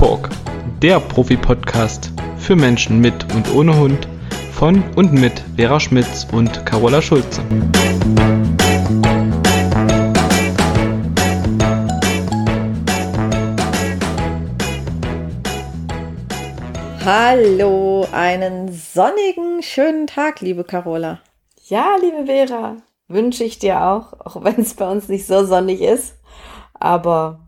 Talk, der Profi-Podcast für Menschen mit und ohne Hund von und mit Vera Schmitz und Carola Schulze. Hallo, einen sonnigen, schönen Tag, liebe Carola. Ja, liebe Vera, wünsche ich dir auch, auch wenn es bei uns nicht so sonnig ist. Aber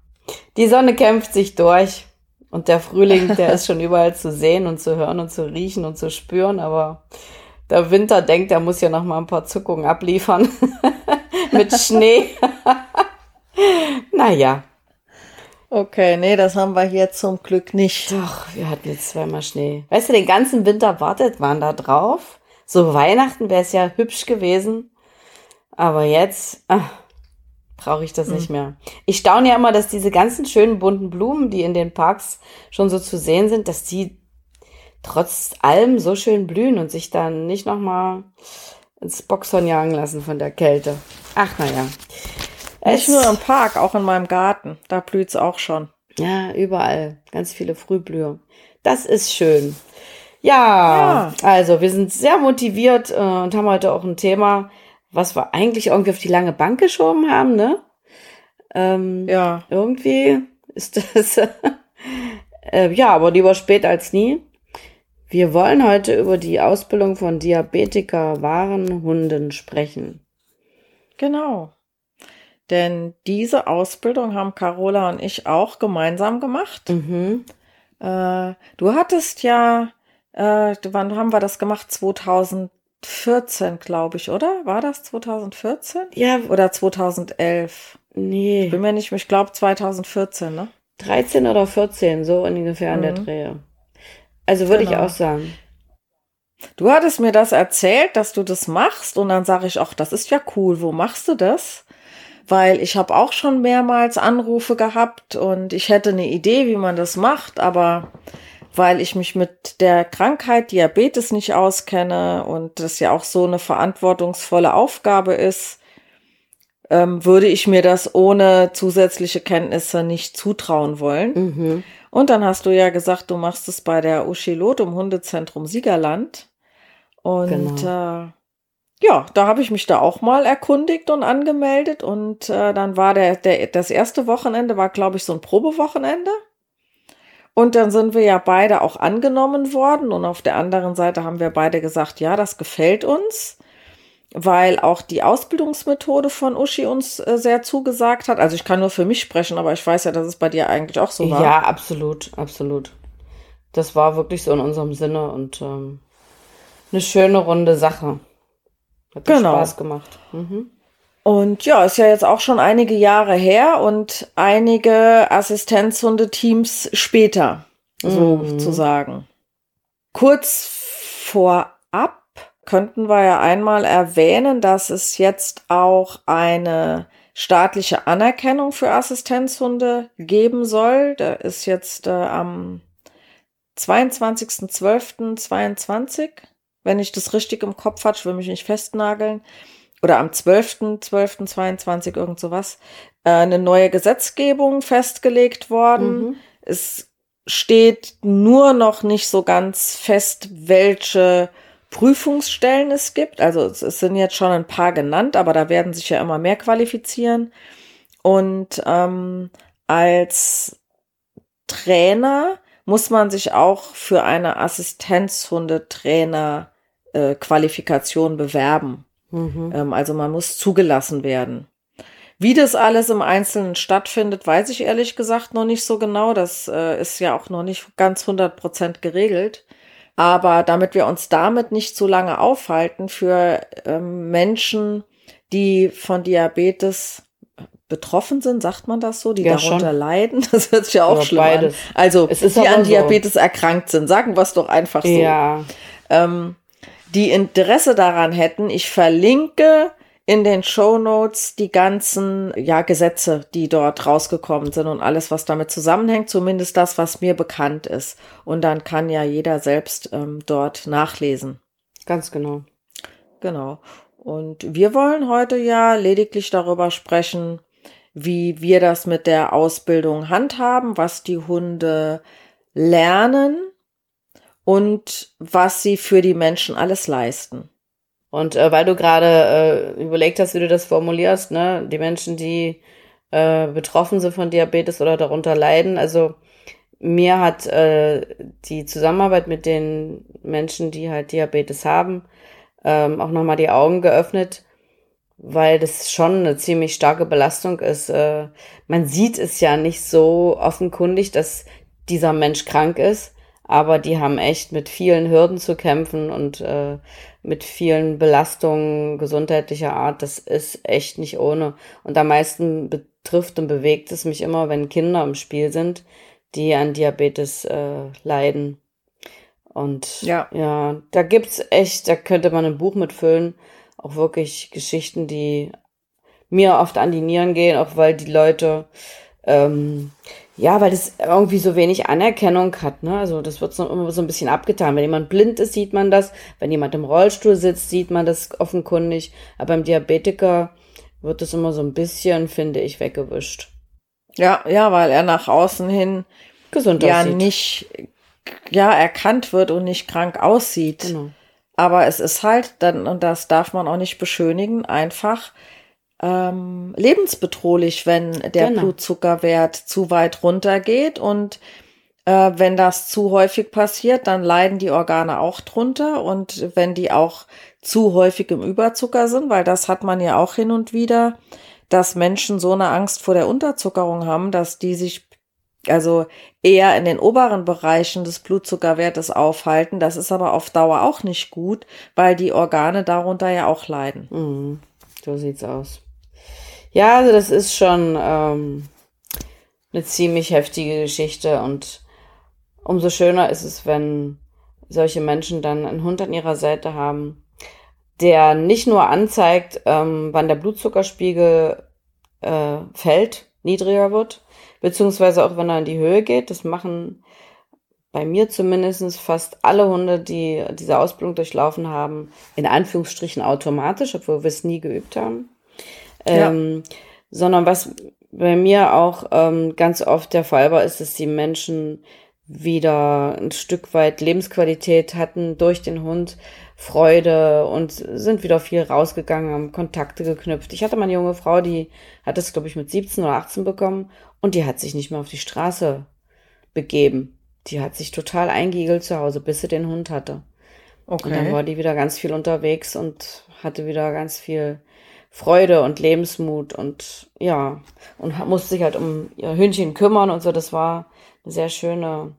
die Sonne kämpft sich durch und der Frühling, der ist schon überall zu sehen und zu hören und zu riechen und zu spüren. Aber der Winter denkt, er muss ja noch mal ein paar Zuckungen abliefern mit Schnee. naja, Okay, nee, das haben wir hier zum Glück nicht. Doch, wir hatten jetzt zweimal Schnee. Weißt du, den ganzen Winter wartet man da drauf. So Weihnachten wäre es ja hübsch gewesen. Aber jetzt brauche ich das hm. nicht mehr. Ich staune ja immer, dass diese ganzen schönen bunten Blumen, die in den Parks schon so zu sehen sind, dass die trotz allem so schön blühen und sich dann nicht nochmal ins Boxhorn jagen lassen von der Kälte. Ach, naja. Nicht nur im Park, auch in meinem Garten. Da blüht's auch schon. Ja, überall. Ganz viele Frühblüher. Das ist schön. Ja, ja. also wir sind sehr motiviert äh, und haben heute auch ein Thema, was wir eigentlich irgendwie auf die lange Bank geschoben haben, ne? Ähm, ja. Irgendwie ist das, äh, ja, aber lieber spät als nie. Wir wollen heute über die Ausbildung von Diabetiker Warenhunden sprechen. Genau. Denn diese Ausbildung haben Carola und ich auch gemeinsam gemacht. Mhm. Äh, du hattest ja, äh, wann haben wir das gemacht? 2014, glaube ich, oder? War das 2014? Ja. Oder 2011? Nee. Ich bin mir nicht, ich glaube 2014, ne? 13 oder 14, so ungefähr an mhm. der Drehe. Also würde genau. ich auch sagen. Du hattest mir das erzählt, dass du das machst und dann sage ich, ach, das ist ja cool. Wo machst du das? weil ich habe auch schon mehrmals Anrufe gehabt und ich hätte eine Idee, wie man das macht, aber weil ich mich mit der Krankheit Diabetes nicht auskenne und das ja auch so eine verantwortungsvolle Aufgabe ist, ähm, würde ich mir das ohne zusätzliche Kenntnisse nicht zutrauen wollen. Mhm. Und dann hast du ja gesagt, du machst es bei der Uschilot im Hundezentrum Siegerland. Und genau. äh, ja, da habe ich mich da auch mal erkundigt und angemeldet und äh, dann war der, der das erste Wochenende war glaube ich so ein Probewochenende und dann sind wir ja beide auch angenommen worden und auf der anderen Seite haben wir beide gesagt, ja, das gefällt uns, weil auch die Ausbildungsmethode von Uschi uns äh, sehr zugesagt hat. Also ich kann nur für mich sprechen, aber ich weiß ja, dass es bei dir eigentlich auch so war. Ja, absolut, absolut. Das war wirklich so in unserem Sinne und ähm, eine schöne runde Sache. Hat genau. Spaß gemacht. Mhm. Und ja, ist ja jetzt auch schon einige Jahre her und einige Assistenzhundeteams später, sozusagen. Mhm. Kurz vorab könnten wir ja einmal erwähnen, dass es jetzt auch eine staatliche Anerkennung für Assistenzhunde geben soll. Da ist jetzt äh, am 22.12.22 wenn ich das richtig im Kopf hatte, ich will mich nicht festnageln, oder am 12.12.22 irgend sowas, äh, eine neue Gesetzgebung festgelegt worden. Mhm. Es steht nur noch nicht so ganz fest, welche Prüfungsstellen es gibt. Also es, es sind jetzt schon ein paar genannt, aber da werden sich ja immer mehr qualifizieren. Und ähm, als Trainer muss man sich auch für eine Assistenzhundetrainer äh, Qualifikation bewerben. Mhm. Ähm, also man muss zugelassen werden. Wie das alles im Einzelnen stattfindet, weiß ich ehrlich gesagt noch nicht so genau. Das äh, ist ja auch noch nicht ganz 100 Prozent geregelt. Aber damit wir uns damit nicht zu lange aufhalten für ähm, Menschen, die von Diabetes betroffen sind, sagt man das so, die ja, darunter schon. leiden. Das hört sich ja auch Oder schlimm beides. an. Also die an Diabetes so. erkrankt sind, sagen wir es doch einfach so. Ja. Ähm, die Interesse daran hätten, ich verlinke in den Show Notes die ganzen ja, Gesetze, die dort rausgekommen sind und alles, was damit zusammenhängt, zumindest das, was mir bekannt ist. Und dann kann ja jeder selbst ähm, dort nachlesen. Ganz genau. Genau. Und wir wollen heute ja lediglich darüber sprechen, wie wir das mit der Ausbildung handhaben, was die Hunde lernen und was sie für die Menschen alles leisten. Und äh, weil du gerade äh, überlegt hast, wie du das formulierst, ne, die Menschen, die äh, betroffen sind von Diabetes oder darunter leiden, also mir hat äh, die Zusammenarbeit mit den Menschen, die halt Diabetes haben, ähm, auch nochmal die Augen geöffnet, weil das schon eine ziemlich starke Belastung ist. Äh, man sieht es ja nicht so offenkundig, dass dieser Mensch krank ist, aber die haben echt mit vielen Hürden zu kämpfen und äh, mit vielen Belastungen gesundheitlicher Art. Das ist echt nicht ohne. Und am meisten betrifft und bewegt es mich immer, wenn Kinder im Spiel sind, die an Diabetes äh, leiden. Und ja. ja, da gibt's echt, da könnte man ein Buch mitfüllen, auch wirklich Geschichten, die mir oft an die Nieren gehen, auch weil die Leute ähm, ja, weil das irgendwie so wenig Anerkennung hat. Ne? Also das wird so, immer so ein bisschen abgetan. Wenn jemand blind ist, sieht man das. Wenn jemand im Rollstuhl sitzt, sieht man das offenkundig. Aber beim Diabetiker wird das immer so ein bisschen, finde ich, weggewischt. Ja, ja, weil er nach außen hin gesund ja aussieht. nicht ja erkannt wird und nicht krank aussieht. Genau. Aber es ist halt dann und das darf man auch nicht beschönigen, einfach ähm, lebensbedrohlich, wenn der genau. Blutzuckerwert zu weit runtergeht. Und äh, wenn das zu häufig passiert, dann leiden die Organe auch drunter. Und wenn die auch zu häufig im Überzucker sind, weil das hat man ja auch hin und wieder, dass Menschen so eine Angst vor der Unterzuckerung haben, dass die sich also eher in den oberen Bereichen des Blutzuckerwertes aufhalten. Das ist aber auf Dauer auch nicht gut, weil die Organe darunter ja auch leiden. Mhm. So sieht's aus. Ja, also das ist schon ähm, eine ziemlich heftige Geschichte und umso schöner ist es, wenn solche Menschen dann einen Hund an ihrer Seite haben, der nicht nur anzeigt, ähm, wann der Blutzuckerspiegel äh, fällt, niedriger wird, beziehungsweise auch wenn er in die Höhe geht. Das machen bei mir zumindest fast alle Hunde, die diese Ausbildung durchlaufen haben, in Anführungsstrichen automatisch, obwohl wir es nie geübt haben. Ähm, ja. Sondern was bei mir auch ähm, ganz oft der Fall war, ist, dass die Menschen wieder ein Stück weit Lebensqualität hatten durch den Hund, Freude und sind wieder viel rausgegangen, haben Kontakte geknüpft. Ich hatte mal eine junge Frau, die hat das, glaube ich, mit 17 oder 18 bekommen und die hat sich nicht mehr auf die Straße begeben. Die hat sich total eingeigelt zu Hause, bis sie den Hund hatte. Okay. Und dann war die wieder ganz viel unterwegs und hatte wieder ganz viel Freude und Lebensmut und ja, und musste sich halt um ihr Hündchen kümmern und so. Das war eine sehr schöne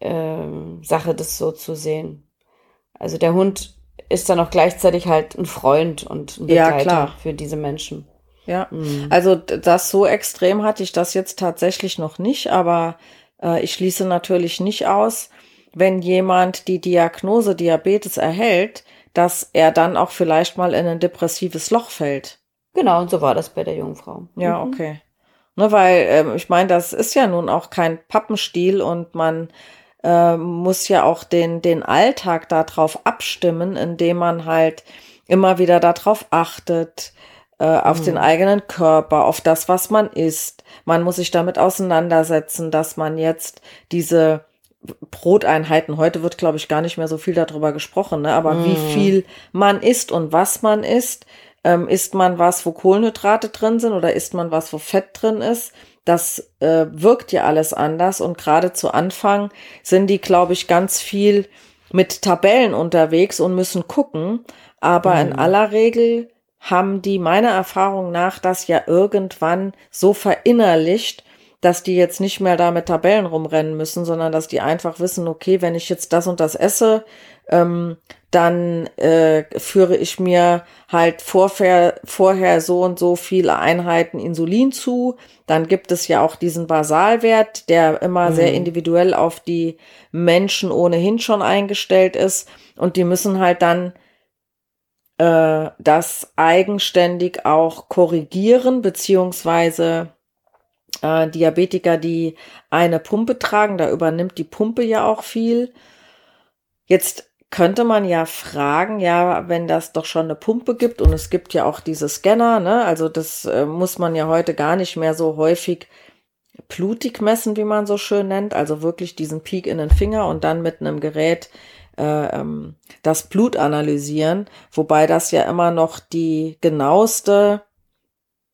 äh, Sache, das so zu sehen. Also der Hund ist dann auch gleichzeitig halt ein Freund und ein Begleiter ja, für diese Menschen. Ja, mhm. also das so extrem hatte ich das jetzt tatsächlich noch nicht, aber äh, ich schließe natürlich nicht aus, wenn jemand die Diagnose Diabetes erhält, dass er dann auch vielleicht mal in ein depressives Loch fällt. Genau, und so war das bei der Jungfrau. Ja, mhm. okay. Ne, weil ähm, ich meine, das ist ja nun auch kein Pappenstiel und man äh, muss ja auch den, den Alltag darauf abstimmen, indem man halt immer wieder darauf achtet, äh, auf mhm. den eigenen Körper, auf das, was man isst. Man muss sich damit auseinandersetzen, dass man jetzt diese Broteinheiten. Heute wird, glaube ich, gar nicht mehr so viel darüber gesprochen, ne? aber mm. wie viel man isst und was man isst. Ähm, isst man was, wo Kohlenhydrate drin sind oder isst man was, wo Fett drin ist? Das äh, wirkt ja alles anders und gerade zu Anfang sind die, glaube ich, ganz viel mit Tabellen unterwegs und müssen gucken. Aber mm. in aller Regel haben die meiner Erfahrung nach das ja irgendwann so verinnerlicht, dass die jetzt nicht mehr da mit Tabellen rumrennen müssen, sondern dass die einfach wissen, okay, wenn ich jetzt das und das esse, ähm, dann äh, führe ich mir halt vorher, vorher so und so viele Einheiten Insulin zu. Dann gibt es ja auch diesen Basalwert, der immer mhm. sehr individuell auf die Menschen ohnehin schon eingestellt ist. Und die müssen halt dann äh, das eigenständig auch korrigieren, beziehungsweise äh, Diabetiker, die eine Pumpe tragen, da übernimmt die Pumpe ja auch viel. Jetzt könnte man ja fragen, ja, wenn das doch schon eine Pumpe gibt und es gibt ja auch diese Scanner, ne, also das äh, muss man ja heute gar nicht mehr so häufig Blutig messen, wie man so schön nennt, also wirklich diesen Peak in den Finger und dann mit einem Gerät äh, ähm, das Blut analysieren, wobei das ja immer noch die genaueste,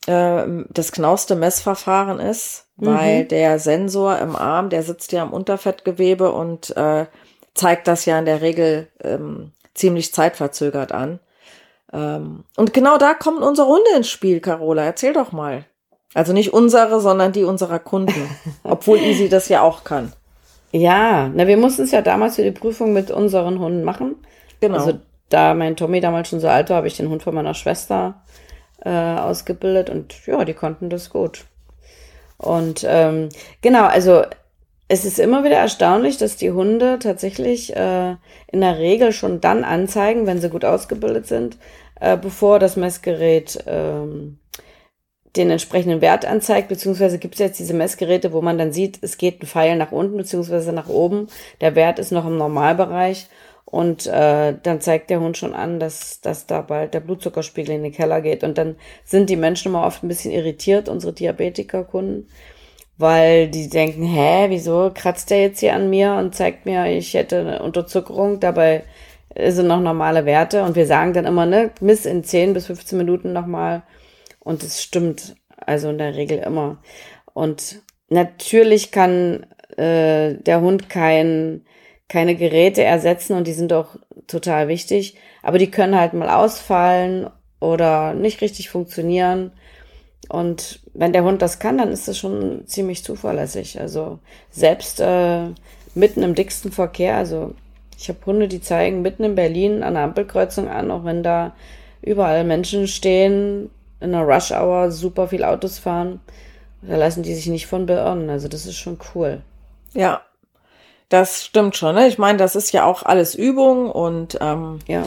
äh, das genaueste Messverfahren ist, mhm. weil der Sensor im Arm, der sitzt ja am Unterfettgewebe und äh, zeigt das ja in der Regel ähm, ziemlich zeitverzögert an. Ähm, und genau da kommt unsere Hunde ins Spiel, Carola. Erzähl doch mal. Also nicht unsere, sondern die unserer Kunden. Obwohl Easy das ja auch kann. Ja, na, wir mussten es ja damals für die Prüfung mit unseren Hunden machen. Genau. Also da mein Tommy damals schon so alt war, habe ich den Hund von meiner Schwester äh, ausgebildet und ja, die konnten das gut. Und ähm, genau, also es ist immer wieder erstaunlich, dass die Hunde tatsächlich äh, in der Regel schon dann anzeigen, wenn sie gut ausgebildet sind, äh, bevor das Messgerät ähm, den entsprechenden Wert anzeigt, beziehungsweise gibt es jetzt diese Messgeräte, wo man dann sieht, es geht ein Pfeil nach unten beziehungsweise nach oben, der Wert ist noch im Normalbereich und äh, dann zeigt der Hund schon an, dass, dass da bald der Blutzuckerspiegel in den Keller geht. Und dann sind die Menschen immer oft ein bisschen irritiert, unsere Diabetikerkunden, weil die denken, hä, wieso kratzt der jetzt hier an mir und zeigt mir, ich hätte eine Unterzuckerung, dabei sind noch normale Werte. Und wir sagen dann immer, ne, miss in 10 bis 15 Minuten nochmal und es stimmt also in der Regel immer. Und natürlich kann äh, der Hund kein, keine Geräte ersetzen und die sind auch total wichtig, aber die können halt mal ausfallen oder nicht richtig funktionieren. Und wenn der Hund das kann, dann ist das schon ziemlich zuverlässig. Also selbst äh, mitten im dicksten Verkehr, also ich habe Hunde, die zeigen mitten in Berlin an der Ampelkreuzung an, auch wenn da überall Menschen stehen, in einer Rush Hour super viel Autos fahren. Da lassen die sich nicht von beirren. Also das ist schon cool. Ja, das stimmt schon. Ne? Ich meine, das ist ja auch alles Übung und ähm, ja.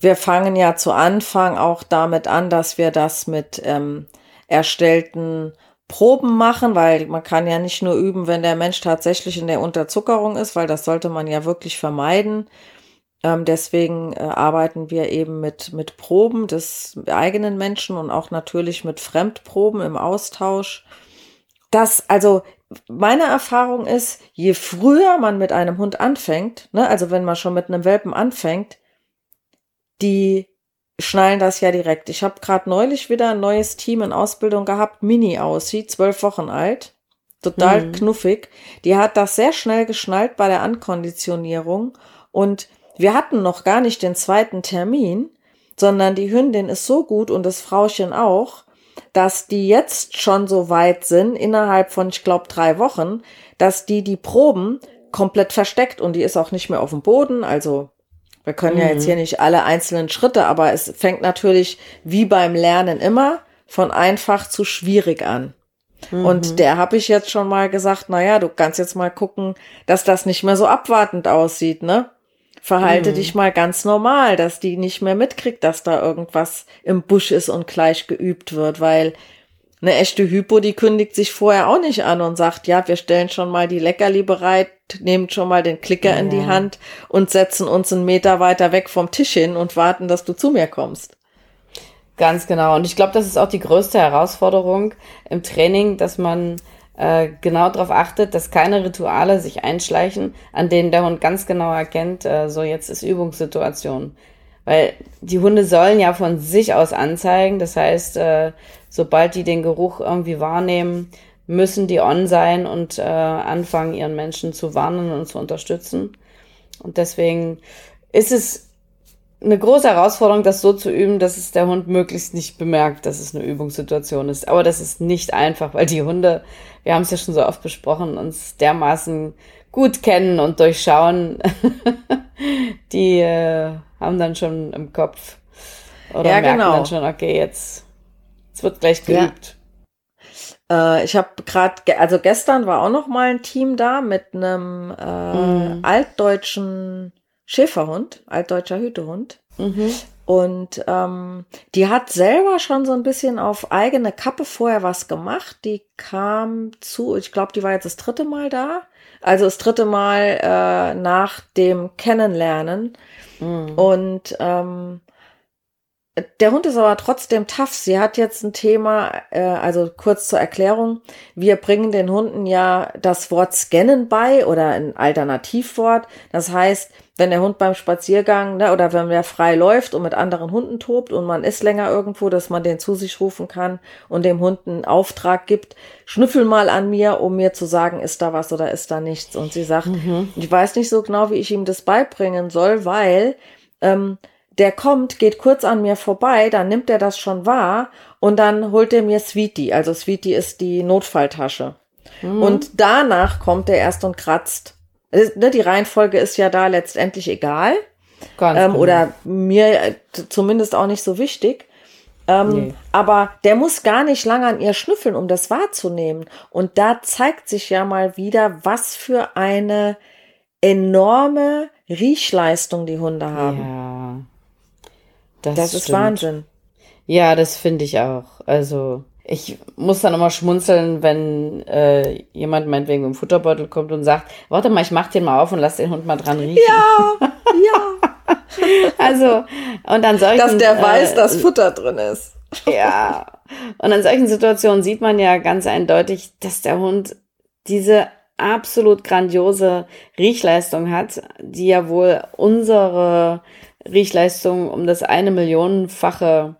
wir fangen ja zu Anfang auch damit an, dass wir das mit ähm, erstellten Proben machen, weil man kann ja nicht nur üben, wenn der Mensch tatsächlich in der Unterzuckerung ist, weil das sollte man ja wirklich vermeiden. Ähm, deswegen äh, arbeiten wir eben mit, mit Proben des eigenen Menschen und auch natürlich mit Fremdproben im Austausch. Das, also meine Erfahrung ist, je früher man mit einem Hund anfängt, ne, also wenn man schon mit einem Welpen anfängt, die schnallen das ja direkt. Ich habe gerade neulich wieder ein neues Team in Ausbildung gehabt, Mini aussieht, zwölf Wochen alt, total mhm. knuffig. Die hat das sehr schnell geschnallt bei der Ankonditionierung und wir hatten noch gar nicht den zweiten Termin, sondern die Hündin ist so gut und das Frauchen auch, dass die jetzt schon so weit sind, innerhalb von, ich glaube, drei Wochen, dass die die Proben komplett versteckt und die ist auch nicht mehr auf dem Boden. Also wir können mhm. ja jetzt mhm. hier nicht alle einzelnen Schritte, aber es fängt natürlich wie beim Lernen immer von einfach zu schwierig an. Mhm. Und der habe ich jetzt schon mal gesagt, na ja, du kannst jetzt mal gucken, dass das nicht mehr so abwartend aussieht, ne? Verhalte mhm. dich mal ganz normal, dass die nicht mehr mitkriegt, dass da irgendwas im Busch ist und gleich geübt wird, weil eine echte Hypo, die kündigt sich vorher auch nicht an und sagt, ja, wir stellen schon mal die Leckerli bereit, nehmen schon mal den Klicker ja. in die Hand und setzen uns einen Meter weiter weg vom Tisch hin und warten, dass du zu mir kommst. Ganz genau. Und ich glaube, das ist auch die größte Herausforderung im Training, dass man äh, genau darauf achtet, dass keine Rituale sich einschleichen, an denen der Hund ganz genau erkennt, äh, so jetzt ist Übungssituation. Weil die Hunde sollen ja von sich aus anzeigen. Das heißt, äh, sobald die den Geruch irgendwie wahrnehmen, müssen die on sein und äh, anfangen, ihren Menschen zu warnen und zu unterstützen. Und deswegen ist es eine große Herausforderung, das so zu üben, dass es der Hund möglichst nicht bemerkt, dass es eine Übungssituation ist. Aber das ist nicht einfach, weil die Hunde, wir haben es ja schon so oft besprochen, uns dermaßen gut kennen und durchschauen. die äh, haben dann schon im Kopf oder ja, merken genau. dann schon, okay, jetzt, jetzt wird gleich geübt. Ja. Äh, ich habe gerade, also gestern war auch noch mal ein Team da mit einem äh, mm. altdeutschen Schäferhund, altdeutscher Hütehund. Mhm. Und ähm, die hat selber schon so ein bisschen auf eigene Kappe vorher was gemacht. Die kam zu, ich glaube, die war jetzt das dritte Mal da. Also das dritte Mal äh, nach dem Kennenlernen. Mhm. Und ähm, der Hund ist aber trotzdem tough. Sie hat jetzt ein Thema, äh, also kurz zur Erklärung. Wir bringen den Hunden ja das Wort scannen bei oder ein Alternativwort. Das heißt, wenn der Hund beim Spaziergang ne, oder wenn der frei läuft und mit anderen Hunden tobt und man ist länger irgendwo, dass man den zu sich rufen kann und dem Hund einen Auftrag gibt, schnüffel mal an mir, um mir zu sagen, ist da was oder ist da nichts. Und sie sagt, mhm. ich weiß nicht so genau, wie ich ihm das beibringen soll, weil ähm, der kommt, geht kurz an mir vorbei, dann nimmt er das schon wahr und dann holt er mir Sweetie. Also Sweetie ist die Notfalltasche. Mhm. Und danach kommt er erst und kratzt. Ne, die Reihenfolge ist ja da letztendlich egal. Ganz ähm, genau. Oder mir äh, zumindest auch nicht so wichtig. Ähm, nee. Aber der muss gar nicht lange an ihr schnüffeln, um das wahrzunehmen. Und da zeigt sich ja mal wieder, was für eine enorme Riechleistung die Hunde haben. Ja. Das, das ist Wahnsinn. Ja, das finde ich auch. Also ich muss dann immer schmunzeln, wenn äh, jemand meinetwegen im Futterbeutel kommt und sagt, warte mal, ich mach den mal auf und lass den Hund mal dran riechen. Ja, ja. also, und an solchen... Dass der weiß, äh, dass Futter drin ist. ja. Und an solchen Situationen sieht man ja ganz eindeutig, dass der Hund diese absolut grandiose Riechleistung hat, die ja wohl unsere Riechleistung um das eine Millionenfache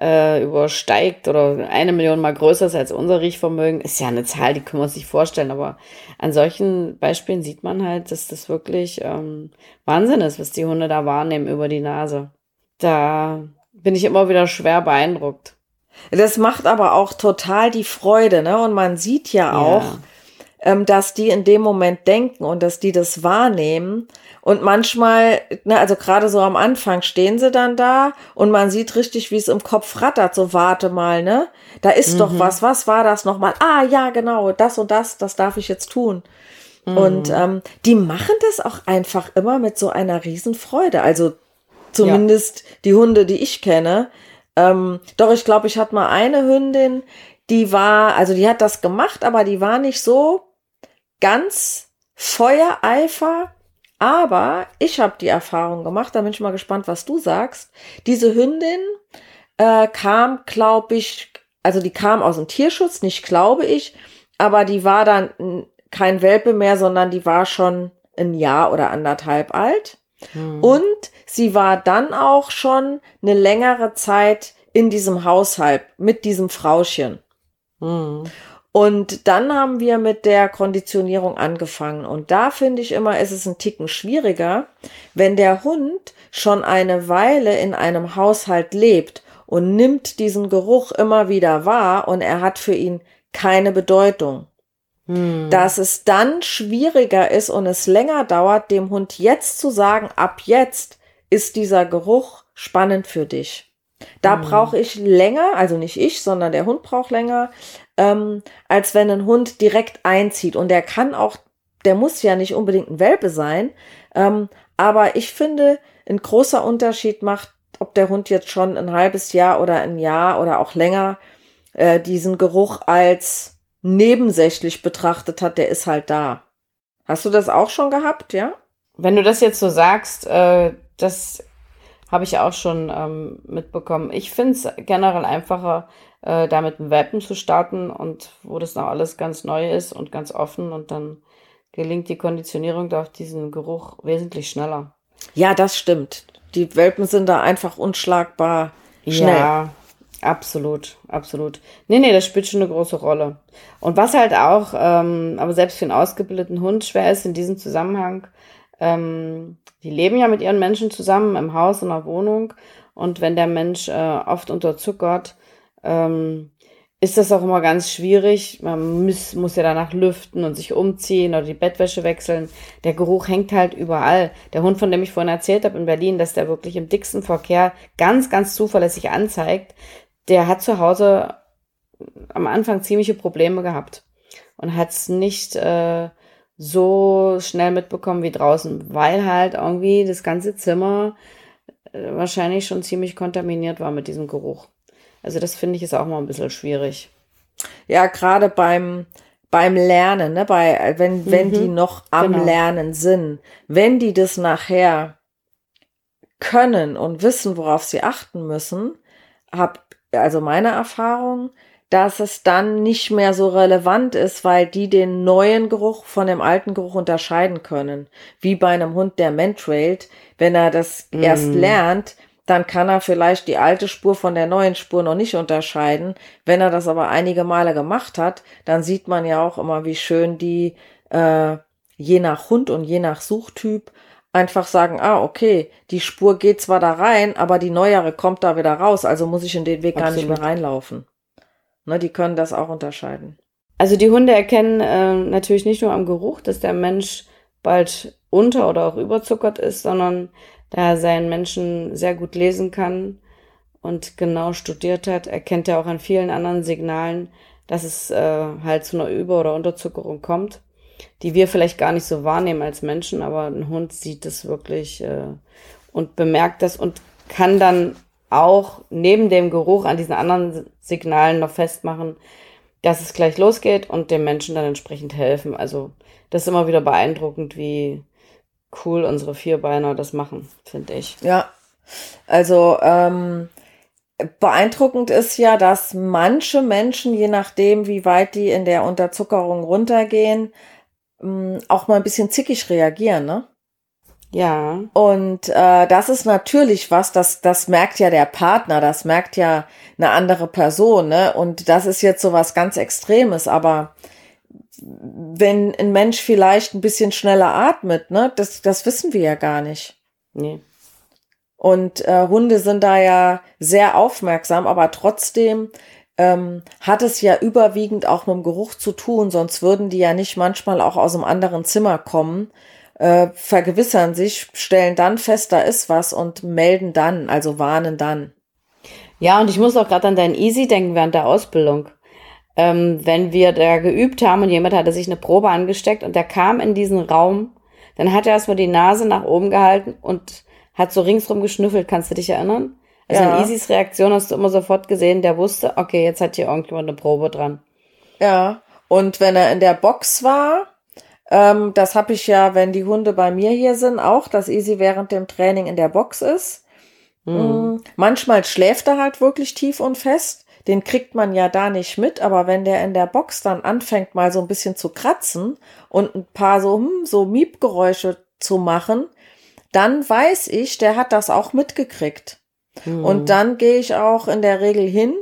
äh, übersteigt oder eine Million mal größer ist als unser Riechvermögen, ist ja eine Zahl, die können wir uns nicht vorstellen. Aber an solchen Beispielen sieht man halt, dass das wirklich ähm, Wahnsinn ist, was die Hunde da wahrnehmen über die Nase. Da bin ich immer wieder schwer beeindruckt. Das macht aber auch total die Freude, ne? Und man sieht ja, ja. auch, ähm, dass die in dem Moment denken und dass die das wahrnehmen. Und manchmal, ne, also gerade so am Anfang stehen sie dann da und man sieht richtig, wie es im Kopf rattert. So, warte mal, ne? Da ist mhm. doch was. Was war das nochmal? Ah, ja, genau, das und das, das darf ich jetzt tun. Mhm. Und ähm, die machen das auch einfach immer mit so einer Riesenfreude. Also zumindest ja. die Hunde, die ich kenne. Ähm, doch, ich glaube, ich hatte mal eine Hündin, die war, also die hat das gemacht, aber die war nicht so ganz Feuereifer aber ich habe die Erfahrung gemacht, da bin ich mal gespannt, was du sagst. Diese Hündin äh, kam, glaube ich, also die kam aus dem Tierschutz, nicht glaube ich, aber die war dann kein Welpe mehr, sondern die war schon ein Jahr oder anderthalb alt. Hm. Und sie war dann auch schon eine längere Zeit in diesem Haushalt mit diesem Frauchen. Hm. Und dann haben wir mit der Konditionierung angefangen. Und da finde ich immer, ist es ein Ticken schwieriger, wenn der Hund schon eine Weile in einem Haushalt lebt und nimmt diesen Geruch immer wieder wahr und er hat für ihn keine Bedeutung. Hm. Dass es dann schwieriger ist und es länger dauert, dem Hund jetzt zu sagen, ab jetzt ist dieser Geruch spannend für dich. Da hm. brauche ich länger, also nicht ich, sondern der Hund braucht länger, ähm, als wenn ein Hund direkt einzieht. Und der kann auch, der muss ja nicht unbedingt ein Welpe sein. Ähm, aber ich finde, ein großer Unterschied macht, ob der Hund jetzt schon ein halbes Jahr oder ein Jahr oder auch länger äh, diesen Geruch als nebensächlich betrachtet hat, der ist halt da. Hast du das auch schon gehabt, ja? Wenn du das jetzt so sagst, äh, das habe ich auch schon ähm, mitbekommen. Ich finde es generell einfacher, äh, da mit einem Welpen zu starten und wo das noch alles ganz neu ist und ganz offen und dann gelingt die Konditionierung durch diesen Geruch wesentlich schneller. Ja, das stimmt. Die Welpen sind da einfach unschlagbar schnell. Ja, absolut, absolut. Nee, nee, das spielt schon eine große Rolle. Und was halt auch, ähm, aber selbst für einen ausgebildeten Hund schwer ist in diesem Zusammenhang, ähm, die leben ja mit ihren Menschen zusammen im Haus, in der Wohnung. Und wenn der Mensch äh, oft unterzuckert, ähm, ist das auch immer ganz schwierig. Man muss, muss ja danach lüften und sich umziehen oder die Bettwäsche wechseln. Der Geruch hängt halt überall. Der Hund, von dem ich vorhin erzählt habe in Berlin, dass der wirklich im dicksten Verkehr ganz, ganz zuverlässig anzeigt, der hat zu Hause am Anfang ziemliche Probleme gehabt und hat es nicht äh, so schnell mitbekommen wie draußen, weil halt irgendwie das ganze Zimmer äh, wahrscheinlich schon ziemlich kontaminiert war mit diesem Geruch. Also das finde ich ist auch mal ein bisschen schwierig. Ja, gerade beim beim Lernen, ne, bei wenn wenn mhm, die noch am genau. Lernen sind, wenn die das nachher können und wissen, worauf sie achten müssen, hab also meine Erfahrung, dass es dann nicht mehr so relevant ist, weil die den neuen Geruch von dem alten Geruch unterscheiden können. Wie bei einem Hund, der mentrailt. Wenn er das mm. erst lernt, dann kann er vielleicht die alte Spur von der neuen Spur noch nicht unterscheiden. Wenn er das aber einige Male gemacht hat, dann sieht man ja auch immer, wie schön die äh, je nach Hund und je nach Suchtyp einfach sagen, ah, okay, die Spur geht zwar da rein, aber die neuere kommt da wieder raus, also muss ich in den Weg Absolut. gar nicht mehr reinlaufen. Ne, die können das auch unterscheiden. Also die Hunde erkennen äh, natürlich nicht nur am Geruch, dass der Mensch bald unter oder auch überzuckert ist, sondern da er seinen Menschen sehr gut lesen kann und genau studiert hat, erkennt er auch an vielen anderen Signalen, dass es äh, halt zu einer Über- oder Unterzuckerung kommt, die wir vielleicht gar nicht so wahrnehmen als Menschen, aber ein Hund sieht es wirklich äh, und bemerkt das und kann dann auch neben dem Geruch an diesen anderen Signalen noch festmachen, dass es gleich losgeht und dem Menschen dann entsprechend helfen. Also das ist immer wieder beeindruckend, wie cool unsere Vierbeiner das machen, finde ich. Ja, also ähm, beeindruckend ist ja, dass manche Menschen, je nachdem, wie weit die in der Unterzuckerung runtergehen, ähm, auch mal ein bisschen zickig reagieren, ne? Ja. Und äh, das ist natürlich was, das, das merkt ja der Partner, das merkt ja eine andere Person, ne? Und das ist jetzt so was ganz Extremes, aber wenn ein Mensch vielleicht ein bisschen schneller atmet, ne, das, das wissen wir ja gar nicht. Nee. Und äh, Hunde sind da ja sehr aufmerksam, aber trotzdem ähm, hat es ja überwiegend auch mit dem Geruch zu tun, sonst würden die ja nicht manchmal auch aus einem anderen Zimmer kommen äh, vergewissern sich, stellen dann fest, da ist was und melden dann, also warnen dann. Ja, und ich muss auch gerade an dein Easy denken während der Ausbildung. Ähm, wenn wir da geübt haben und jemand hatte sich eine Probe angesteckt und der kam in diesen Raum, dann hat er erstmal die Nase nach oben gehalten und hat so ringsrum geschnüffelt. Kannst du dich erinnern? Also ja. in Easys Reaktion hast du immer sofort gesehen, der wusste, okay, jetzt hat hier irgendjemand eine Probe dran. Ja, und wenn er in der Box war, ähm, das habe ich ja, wenn die Hunde bei mir hier sind, auch, dass Easy während dem Training in der Box ist. Mhm. Manchmal schläft er halt wirklich tief und fest. Den kriegt man ja da nicht mit, aber wenn der in der Box dann anfängt, mal so ein bisschen zu kratzen und ein paar so, hm, so Miepgeräusche zu machen, dann weiß ich, der hat das auch mitgekriegt. Mhm. Und dann gehe ich auch in der Regel hin,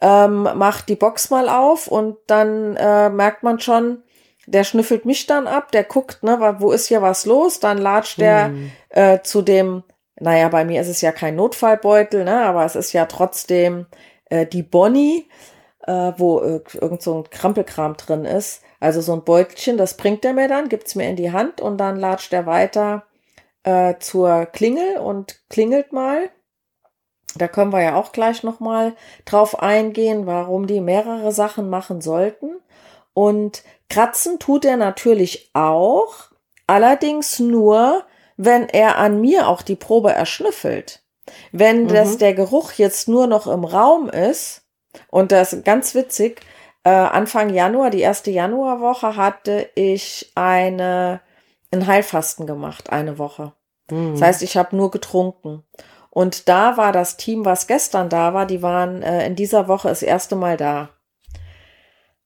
ähm, mach die Box mal auf und dann äh, merkt man schon, der schnüffelt mich dann ab, der guckt, ne, wo ist hier was los, dann latscht der hm. äh, zu dem, naja, bei mir ist es ja kein Notfallbeutel, ne, aber es ist ja trotzdem äh, die Bonnie, äh, wo äh, irgend so ein Krampelkram drin ist. Also so ein Beutelchen, das bringt er mir dann, gibt's mir in die Hand und dann latscht er weiter äh, zur Klingel und klingelt mal. Da können wir ja auch gleich nochmal drauf eingehen, warum die mehrere Sachen machen sollten. Und kratzen tut er natürlich auch, allerdings nur, wenn er an mir auch die Probe erschnüffelt. Wenn mhm. das der Geruch jetzt nur noch im Raum ist, und das ist ganz witzig, äh, Anfang Januar, die erste Januarwoche, hatte ich eine, ein Heilfasten gemacht, eine Woche. Mhm. Das heißt, ich habe nur getrunken. Und da war das Team, was gestern da war, die waren äh, in dieser Woche das erste Mal da.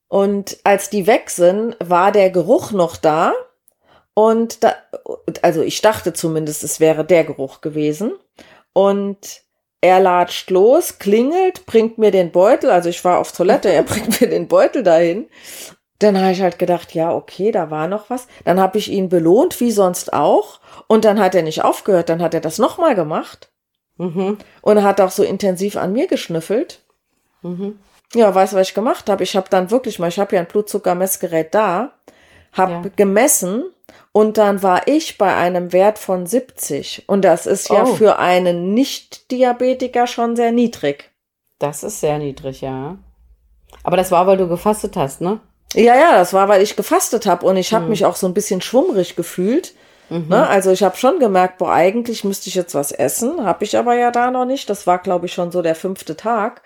Und als die weg sind, war der Geruch noch da. Und da, also ich dachte zumindest, es wäre der Geruch gewesen. Und er latscht los, klingelt, bringt mir den Beutel. Also ich war auf Toilette, er bringt mir den Beutel dahin. Dann habe ich halt gedacht, ja, okay, da war noch was. Dann habe ich ihn belohnt, wie sonst auch. Und dann hat er nicht aufgehört, dann hat er das nochmal gemacht. Mhm. Und hat auch so intensiv an mir geschnüffelt. Mhm. Ja, weißt du, was ich gemacht habe? Ich habe dann wirklich mal, ich habe ja ein Blutzuckermessgerät da, habe ja. gemessen und dann war ich bei einem Wert von 70. Und das ist ja oh. für einen Nicht-Diabetiker schon sehr niedrig. Das ist sehr niedrig, ja. Aber das war, weil du gefastet hast, ne? Ja, ja, das war, weil ich gefastet habe und ich habe hm. mich auch so ein bisschen schwummrig gefühlt. Mhm. Ne? Also ich habe schon gemerkt, boah, eigentlich müsste ich jetzt was essen, habe ich aber ja da noch nicht. Das war, glaube ich, schon so der fünfte Tag.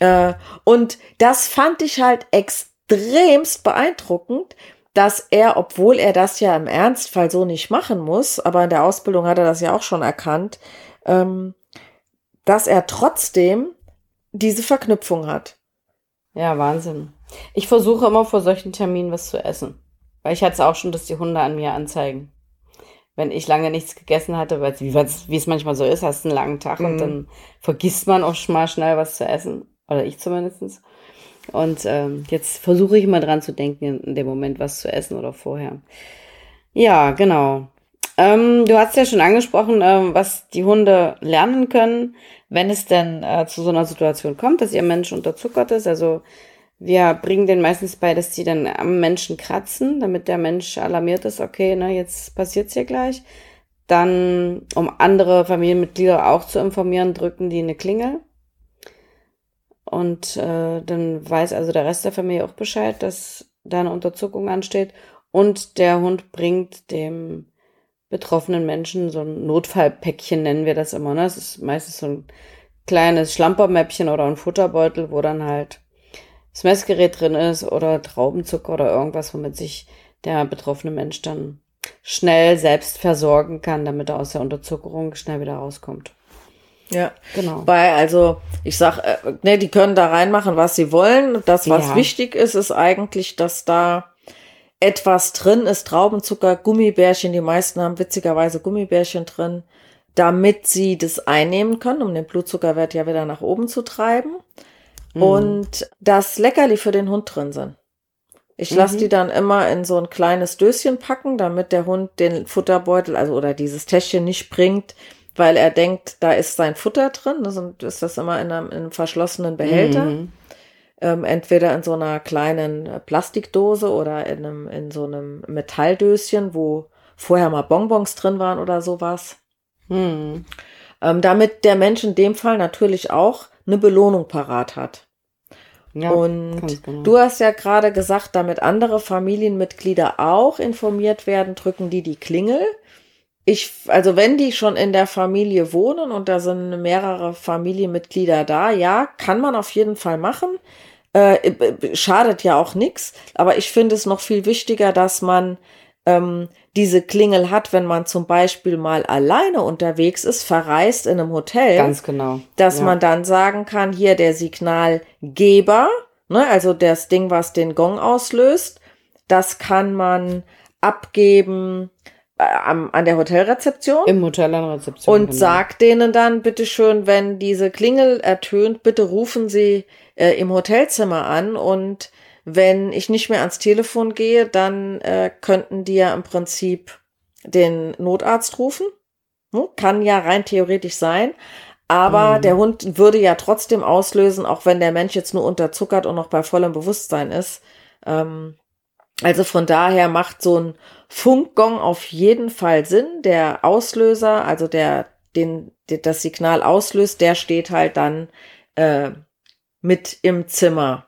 Äh, und das fand ich halt extremst beeindruckend, dass er, obwohl er das ja im Ernstfall so nicht machen muss, aber in der Ausbildung hat er das ja auch schon erkannt, ähm, dass er trotzdem diese Verknüpfung hat. Ja, Wahnsinn. Ich versuche immer vor solchen Terminen was zu essen. Weil ich hatte es auch schon, dass die Hunde an mir anzeigen. Wenn ich lange nichts gegessen hatte, weil wie, wie es manchmal so ist, hast einen langen Tag mhm. und dann vergisst man auch schon mal schnell was zu essen. Oder ich zumindestens. Und ähm, jetzt versuche ich mal dran zu denken, in dem Moment was zu essen oder vorher. Ja, genau. Ähm, du hast ja schon angesprochen, ähm, was die Hunde lernen können, wenn es denn äh, zu so einer Situation kommt, dass ihr Mensch unterzuckert ist. Also wir bringen den meistens bei, dass die dann am Menschen kratzen, damit der Mensch alarmiert ist, okay, ne, jetzt passiert's hier gleich. Dann, um andere Familienmitglieder auch zu informieren, drücken die eine Klingel. Und äh, dann weiß also der Rest der Familie auch Bescheid, dass da eine Unterzuckung ansteht. Und der Hund bringt dem betroffenen Menschen so ein Notfallpäckchen, nennen wir das immer. Ne? Das ist meistens so ein kleines Schlampermäppchen oder ein Futterbeutel, wo dann halt das Messgerät drin ist oder Traubenzucker oder irgendwas, womit sich der betroffene Mensch dann schnell selbst versorgen kann, damit er aus der Unterzuckerung schnell wieder rauskommt. Ja, genau. Weil, also, ich sag, äh, ne, die können da reinmachen, was sie wollen. Das, was ja. wichtig ist, ist eigentlich, dass da etwas drin ist, Traubenzucker, Gummibärchen, die meisten haben witzigerweise Gummibärchen drin, damit sie das einnehmen können, um den Blutzuckerwert ja wieder nach oben zu treiben. Mhm. Und das Leckerli für den Hund drin sind. Ich mhm. lasse die dann immer in so ein kleines Döschen packen, damit der Hund den Futterbeutel, also oder dieses Täschchen nicht bringt, weil er denkt, da ist sein Futter drin. Also ist das immer in einem, in einem verschlossenen Behälter. Mhm ähm, entweder in so einer kleinen äh, Plastikdose oder in, einem, in so einem Metalldöschen, wo vorher mal Bonbons drin waren oder sowas. Hm. Ähm, damit der Mensch in dem Fall natürlich auch eine Belohnung parat hat. Ja, und genau. du hast ja gerade gesagt, damit andere Familienmitglieder auch informiert werden, drücken die die Klingel. Ich, also wenn die schon in der Familie wohnen und da sind mehrere Familienmitglieder da, ja, kann man auf jeden Fall machen. Äh, schadet ja auch nichts, aber ich finde es noch viel wichtiger, dass man ähm, diese Klingel hat, wenn man zum Beispiel mal alleine unterwegs ist, verreist in einem Hotel. Ganz genau. Dass ja. man dann sagen kann, hier der Signalgeber, ne, also das Ding, was den Gong auslöst, das kann man abgeben äh, am, an der Hotelrezeption. Im Hotel an Rezeption. Und genau. sagt denen dann, bitteschön, wenn diese Klingel ertönt, bitte rufen Sie äh, im Hotelzimmer an und wenn ich nicht mehr ans Telefon gehe, dann äh, könnten die ja im Prinzip den Notarzt rufen. Hm? Kann ja rein theoretisch sein. Aber mhm. der Hund würde ja trotzdem auslösen, auch wenn der Mensch jetzt nur unterzuckert und noch bei vollem Bewusstsein ist. Ähm, also von daher macht so ein Funkgong auf jeden Fall Sinn. Der Auslöser, also der, den, der das Signal auslöst, der steht halt dann äh, mit im Zimmer.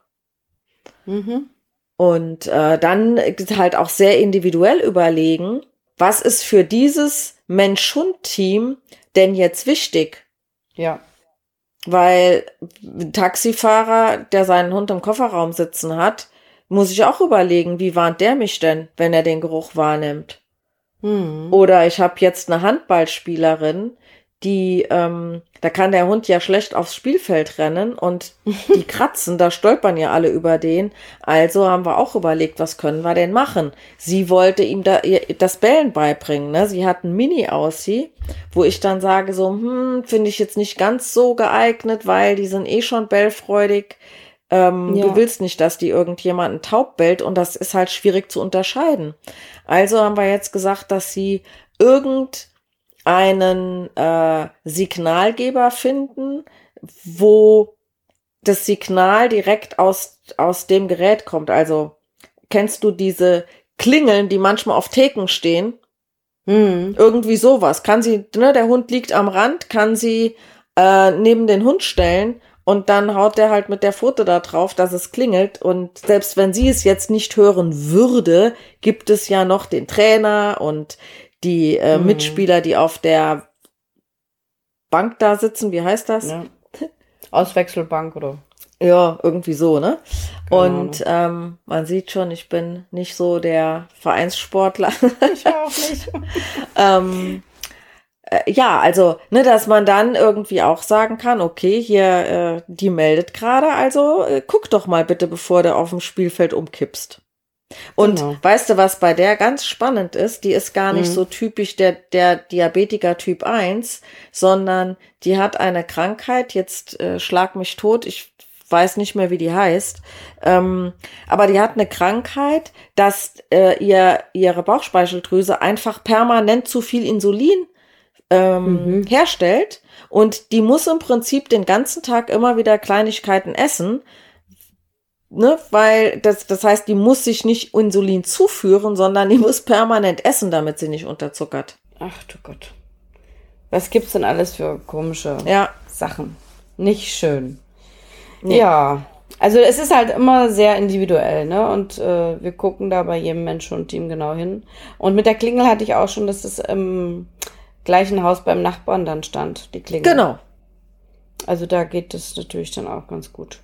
Mhm. Und äh, dann halt auch sehr individuell überlegen, was ist für dieses Mensch-Hund-Team denn jetzt wichtig? Ja. Weil ein Taxifahrer, der seinen Hund im Kofferraum sitzen hat, muss ich auch überlegen, wie warnt der mich denn, wenn er den Geruch wahrnimmt? Hm. Oder ich habe jetzt eine Handballspielerin, die, ähm, da kann der Hund ja schlecht aufs Spielfeld rennen und die kratzen, da stolpern ja alle über den. Also haben wir auch überlegt, was können wir denn machen? Sie wollte ihm da das Bellen beibringen, ne? Sie hat ein Mini aussie, wo ich dann sage so, hm, finde ich jetzt nicht ganz so geeignet, weil die sind eh schon bellfreudig. Ähm, ja. Du willst nicht, dass die irgendjemanden taub bellt und das ist halt schwierig zu unterscheiden. Also haben wir jetzt gesagt, dass sie irgend einen äh, Signalgeber finden, wo das Signal direkt aus, aus dem Gerät kommt. Also kennst du diese Klingeln, die manchmal auf Theken stehen? Hm. Irgendwie sowas. Kann sie, ne, der Hund liegt am Rand, kann sie äh, neben den Hund stellen und dann haut der halt mit der Pfote da drauf, dass es klingelt. Und selbst wenn sie es jetzt nicht hören würde, gibt es ja noch den Trainer und die äh, mhm. Mitspieler, die auf der Bank da sitzen, wie heißt das? Ja. Auswechselbank oder? Ja, irgendwie so, ne? Keine und ähm, man sieht schon, ich bin nicht so der Vereinssportler. Ich auch nicht. ähm, äh, ja, also, ne, dass man dann irgendwie auch sagen kann, okay, hier, äh, die meldet gerade, also äh, guck doch mal bitte, bevor du auf dem Spielfeld umkippst. Und genau. weißt du, was bei der ganz spannend ist? Die ist gar nicht mhm. so typisch der, der Diabetiker Typ 1, sondern die hat eine Krankheit, jetzt äh, schlag mich tot, ich weiß nicht mehr, wie die heißt, ähm, aber die hat eine Krankheit, dass äh, ihr, ihre Bauchspeicheldrüse einfach permanent zu viel Insulin ähm, mhm. herstellt und die muss im Prinzip den ganzen Tag immer wieder Kleinigkeiten essen, ne, weil das, das heißt, die muss sich nicht Insulin zuführen, sondern die muss permanent essen, damit sie nicht unterzuckert. Ach du Gott. Was gibt's denn alles für komische ja. Sachen? Nicht schön. Nee. Ja, also es ist halt immer sehr individuell, ne? Und äh, wir gucken da bei jedem Menschen und Team genau hin. Und mit der Klingel hatte ich auch schon, dass es im gleichen Haus beim Nachbarn dann stand, die Klingel. Genau. Also da geht es natürlich dann auch ganz gut.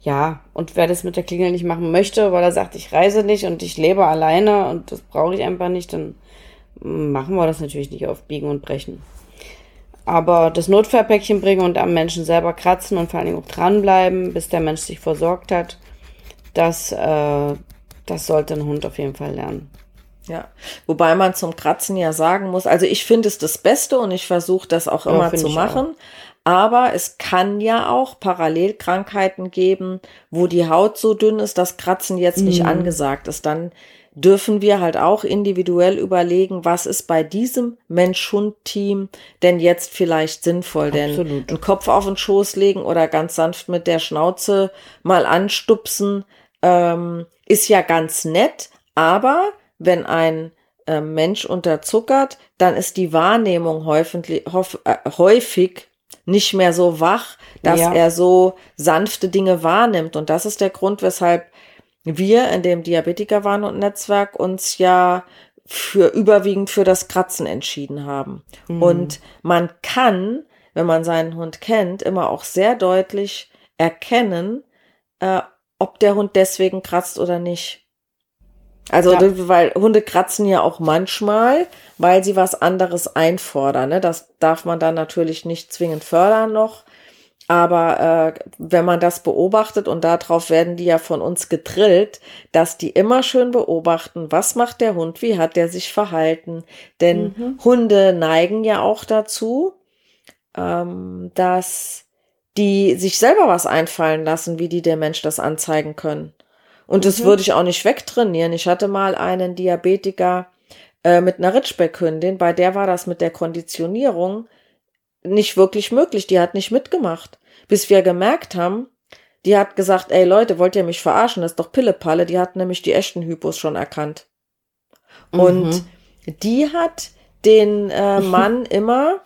Ja, und wer das mit der Klingel nicht machen möchte, weil er sagt, ich reise nicht und ich lebe alleine und das brauche ich einfach nicht, dann machen wir das natürlich nicht auf Biegen und Brechen. Aber das Notfallpäckchen bringen und am Menschen selber kratzen und vor allen Dingen auch dranbleiben, bis der Mensch sich versorgt hat, das, äh, das sollte ein Hund auf jeden Fall lernen. Ja, wobei man zum Kratzen ja sagen muss, also ich finde es das Beste und ich versuche das auch immer ja, zu machen. Aber es kann ja auch Parallelkrankheiten geben, wo die Haut so dünn ist, dass Kratzen jetzt nicht mhm. angesagt ist. Dann dürfen wir halt auch individuell überlegen, was ist bei diesem Mensch-Hund-Team denn jetzt vielleicht sinnvoll. Absolut. Denn einen Kopf auf den Schoß legen oder ganz sanft mit der Schnauze mal anstupsen, ähm, ist ja ganz nett. Aber wenn ein äh, Mensch unterzuckert, dann ist die Wahrnehmung häufig, äh, häufig nicht mehr so wach, dass ja. er so sanfte Dinge wahrnimmt. Und das ist der Grund, weshalb wir in dem Diabetiker und Netzwerk uns ja für überwiegend für das Kratzen entschieden haben. Mhm. Und man kann, wenn man seinen Hund kennt, immer auch sehr deutlich erkennen, äh, ob der Hund deswegen kratzt oder nicht. Also, ja. weil Hunde kratzen ja auch manchmal, weil sie was anderes einfordern. Ne? Das darf man dann natürlich nicht zwingend fördern noch. Aber äh, wenn man das beobachtet und darauf werden die ja von uns gedrillt, dass die immer schön beobachten, was macht der Hund, wie hat der sich verhalten. Denn mhm. Hunde neigen ja auch dazu, ähm, dass die sich selber was einfallen lassen, wie die der Mensch das anzeigen können. Und das mhm. würde ich auch nicht wegtrainieren. Ich hatte mal einen Diabetiker äh, mit einer Ritschbeckhündin, bei der war das mit der Konditionierung nicht wirklich möglich. Die hat nicht mitgemacht. Bis wir gemerkt haben, die hat gesagt, ey Leute, wollt ihr mich verarschen? Das ist doch Pillepalle. Die hat nämlich die echten Hypos schon erkannt. Mhm. Und die hat den äh, Mann immer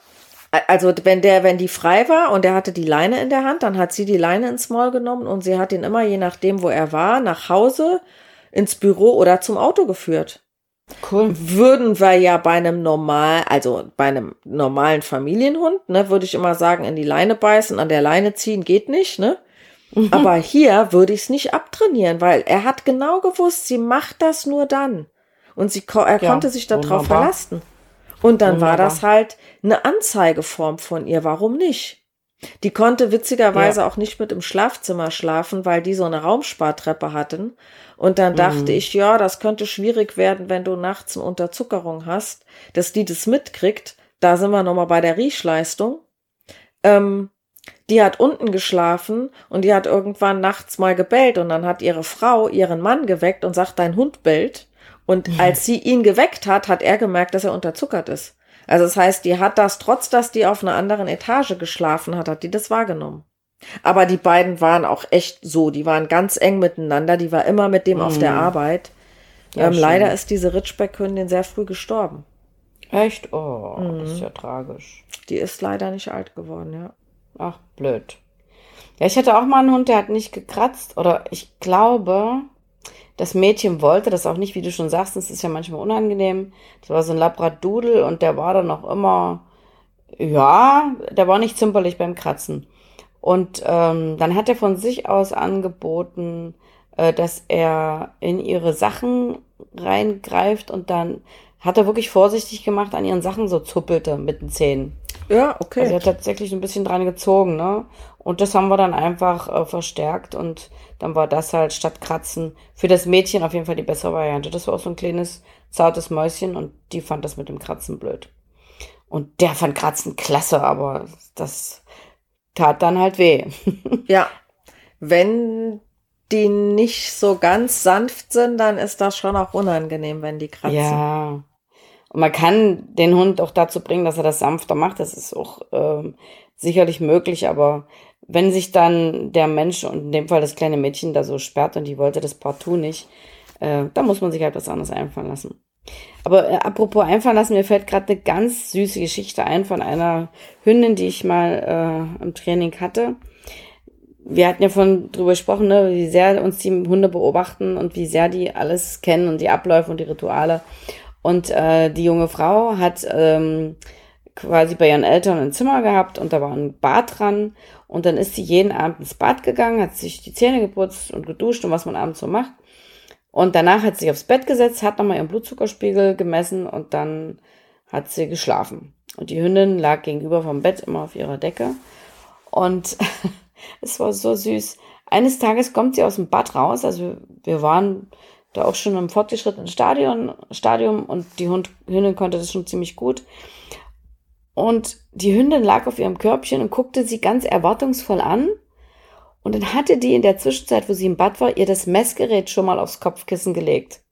also wenn der, wenn die frei war und er hatte die Leine in der Hand, dann hat sie die Leine ins Maul genommen und sie hat ihn immer, je nachdem, wo er war, nach Hause, ins Büro oder zum Auto geführt. Cool. Würden wir ja bei einem normal, also bei einem normalen Familienhund, ne, würde ich immer sagen, in die Leine beißen, an der Leine ziehen geht nicht, ne? Mhm. Aber hier würde ich es nicht abtrainieren, weil er hat genau gewusst, sie macht das nur dann. Und sie, er ja, konnte sich darauf verlassen. Und dann Wunderbar. war das halt eine Anzeigeform von ihr. Warum nicht? Die konnte witzigerweise ja. auch nicht mit im Schlafzimmer schlafen, weil die so eine Raumspartreppe hatten. Und dann dachte mhm. ich, ja, das könnte schwierig werden, wenn du nachts eine Unterzuckerung hast, dass die das mitkriegt. Da sind wir nochmal bei der Riechleistung. Ähm, die hat unten geschlafen und die hat irgendwann nachts mal gebellt und dann hat ihre Frau ihren Mann geweckt und sagt, dein Hund bellt. Und als sie ihn geweckt hat, hat er gemerkt, dass er unterzuckert ist. Also das heißt, die hat das, trotz dass die auf einer anderen Etage geschlafen hat, hat die das wahrgenommen. Aber die beiden waren auch echt so, die waren ganz eng miteinander, die war immer mit dem mhm. auf der mhm. Arbeit. Ja, ähm, leider ist diese Ritschbeck-Hündin sehr früh gestorben. Echt? Oh, mhm. das ist ja tragisch. Die ist leider nicht alt geworden, ja. Ach, blöd. Ja, ich hatte auch mal einen Hund, der hat nicht gekratzt. Oder ich glaube, das Mädchen wollte das auch nicht, wie du schon sagst, das ist ja manchmal unangenehm. Das war so ein Labradudel und der war dann noch immer, ja, der war nicht zimperlich beim Kratzen. Und ähm, dann hat er von sich aus angeboten, äh, dass er in ihre Sachen reingreift und dann hat er wirklich vorsichtig gemacht, an ihren Sachen so zuppelte mit den Zähnen. Ja, okay. Also er hat tatsächlich ein bisschen dran gezogen, ne? Und das haben wir dann einfach äh, verstärkt und dann war das halt statt Kratzen für das Mädchen auf jeden Fall die bessere Variante. Das war auch so ein kleines, zartes Mäuschen und die fand das mit dem Kratzen blöd. Und der fand Kratzen klasse, aber das tat dann halt weh. ja. Wenn die nicht so ganz sanft sind, dann ist das schon auch unangenehm, wenn die kratzen. Ja. Und man kann den Hund auch dazu bringen, dass er das sanfter macht. Das ist auch ähm, sicherlich möglich, aber wenn sich dann der Mensch und in dem Fall das kleine Mädchen da so sperrt und die wollte das partout nicht, äh, da muss man sich halt was anderes einfallen lassen. Aber äh, apropos einfallen lassen, mir fällt gerade eine ganz süße Geschichte ein von einer Hündin, die ich mal äh, im Training hatte. Wir hatten ja von drüber gesprochen, ne, wie sehr uns die Hunde beobachten und wie sehr die alles kennen und die Abläufe und die Rituale. Und äh, die junge Frau hat ähm, quasi bei ihren Eltern ein Zimmer gehabt und da war ein Bad dran. Und dann ist sie jeden Abend ins Bad gegangen, hat sich die Zähne geputzt und geduscht und was man abends so macht. Und danach hat sie sich aufs Bett gesetzt, hat nochmal ihren Blutzuckerspiegel gemessen und dann hat sie geschlafen. Und die Hündin lag gegenüber vom Bett immer auf ihrer Decke. Und es war so süß. Eines Tages kommt sie aus dem Bad raus. Also wir waren da auch schon im fortgeschrittenen Stadion, Stadium und die Hund, Hündin konnte das schon ziemlich gut. Und die Hündin lag auf ihrem Körbchen und guckte sie ganz erwartungsvoll an. Und dann hatte die in der Zwischenzeit, wo sie im Bad war, ihr das Messgerät schon mal aufs Kopfkissen gelegt.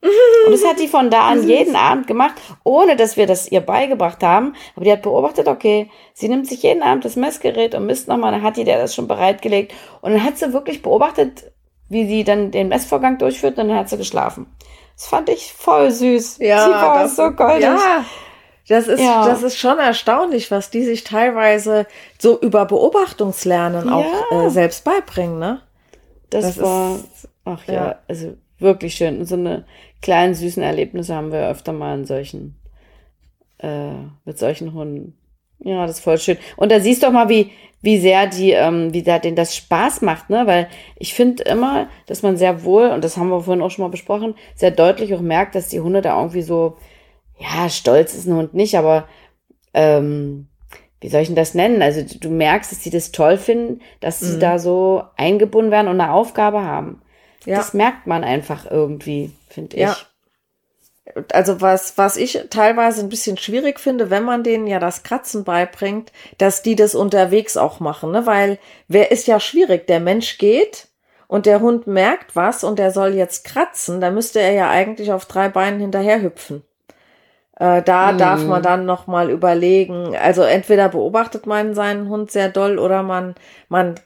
Und das hat die von da an jeden Abend gemacht, ohne dass wir das ihr beigebracht haben. Aber die hat beobachtet, okay, sie nimmt sich jeden Abend das Messgerät und misst nochmal, dann hat die der das schon bereitgelegt. Und dann hat sie wirklich beobachtet, wie sie dann den Messvorgang durchführt und dann hat sie geschlafen. Das fand ich voll süß. Ja, sie war das, so goldig. Ja, das ist, ja. das ist schon erstaunlich, was die sich teilweise so über Beobachtungslernen ja. auch äh, selbst beibringen, ne? Das, das war, ist, ach ja, ja, also wirklich schön. Und so eine kleinen süßen Erlebnisse haben wir öfter mal in solchen, äh, mit solchen Hunden. Ja, das ist voll schön. Und da siehst du auch mal, wie, wie sehr die, ähm, wie da denen das Spaß macht, ne? Weil ich finde immer, dass man sehr wohl, und das haben wir vorhin auch schon mal besprochen, sehr deutlich auch merkt, dass die Hunde da irgendwie so, ja, stolz ist ein Hund nicht, aber ähm, wie soll ich denn das nennen? Also du merkst, dass sie das toll finden, dass sie mhm. da so eingebunden werden und eine Aufgabe haben. Ja. Das merkt man einfach irgendwie, finde ich. Also was, was ich teilweise ein bisschen schwierig finde, wenn man denen ja das Kratzen beibringt, dass die das unterwegs auch machen, ne? Weil wer ist ja schwierig? Der Mensch geht und der Hund merkt was und der soll jetzt kratzen, da müsste er ja eigentlich auf drei Beinen hinterher hüpfen. Äh, da hm. darf man dann noch mal überlegen. Also entweder beobachtet man seinen Hund sehr doll oder man man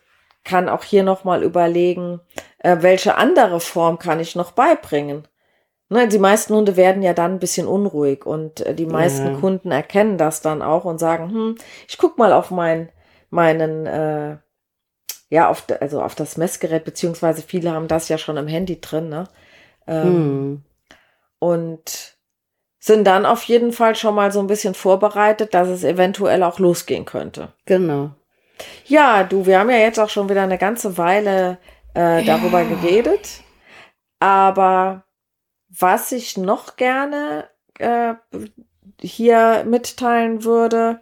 kann auch hier noch mal überlegen, äh, welche andere Form kann ich noch beibringen. Ne, die meisten Hunde werden ja dann ein bisschen unruhig und äh, die meisten ja. Kunden erkennen das dann auch und sagen, hm, ich guck mal auf mein, meinen, äh, ja, auf, also auf das Messgerät, beziehungsweise viele haben das ja schon im Handy drin, ne? Ähm, hm. Und sind dann auf jeden Fall schon mal so ein bisschen vorbereitet, dass es eventuell auch losgehen könnte. Genau. Ja, du, wir haben ja jetzt auch schon wieder eine ganze Weile äh, darüber ja. geredet, aber was ich noch gerne äh, hier mitteilen würde,